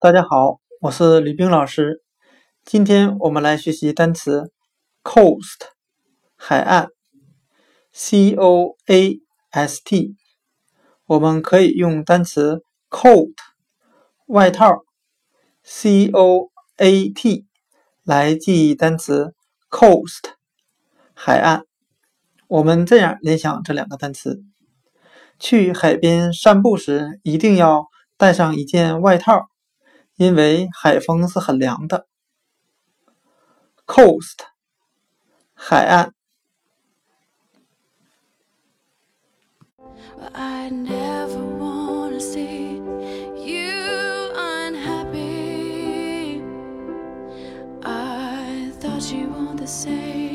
大家好，我是吕冰老师。今天我们来学习单词 coast 海岸，c o a s t。我们可以用单词 coat 外套，c o a t 来记忆单词 coast 海岸。我们这样联想这两个单词：去海边散步时，一定要带上一件外套。因为海风是很凉的。coast，海岸。I never wanna see you unhappy. I thought you were the same.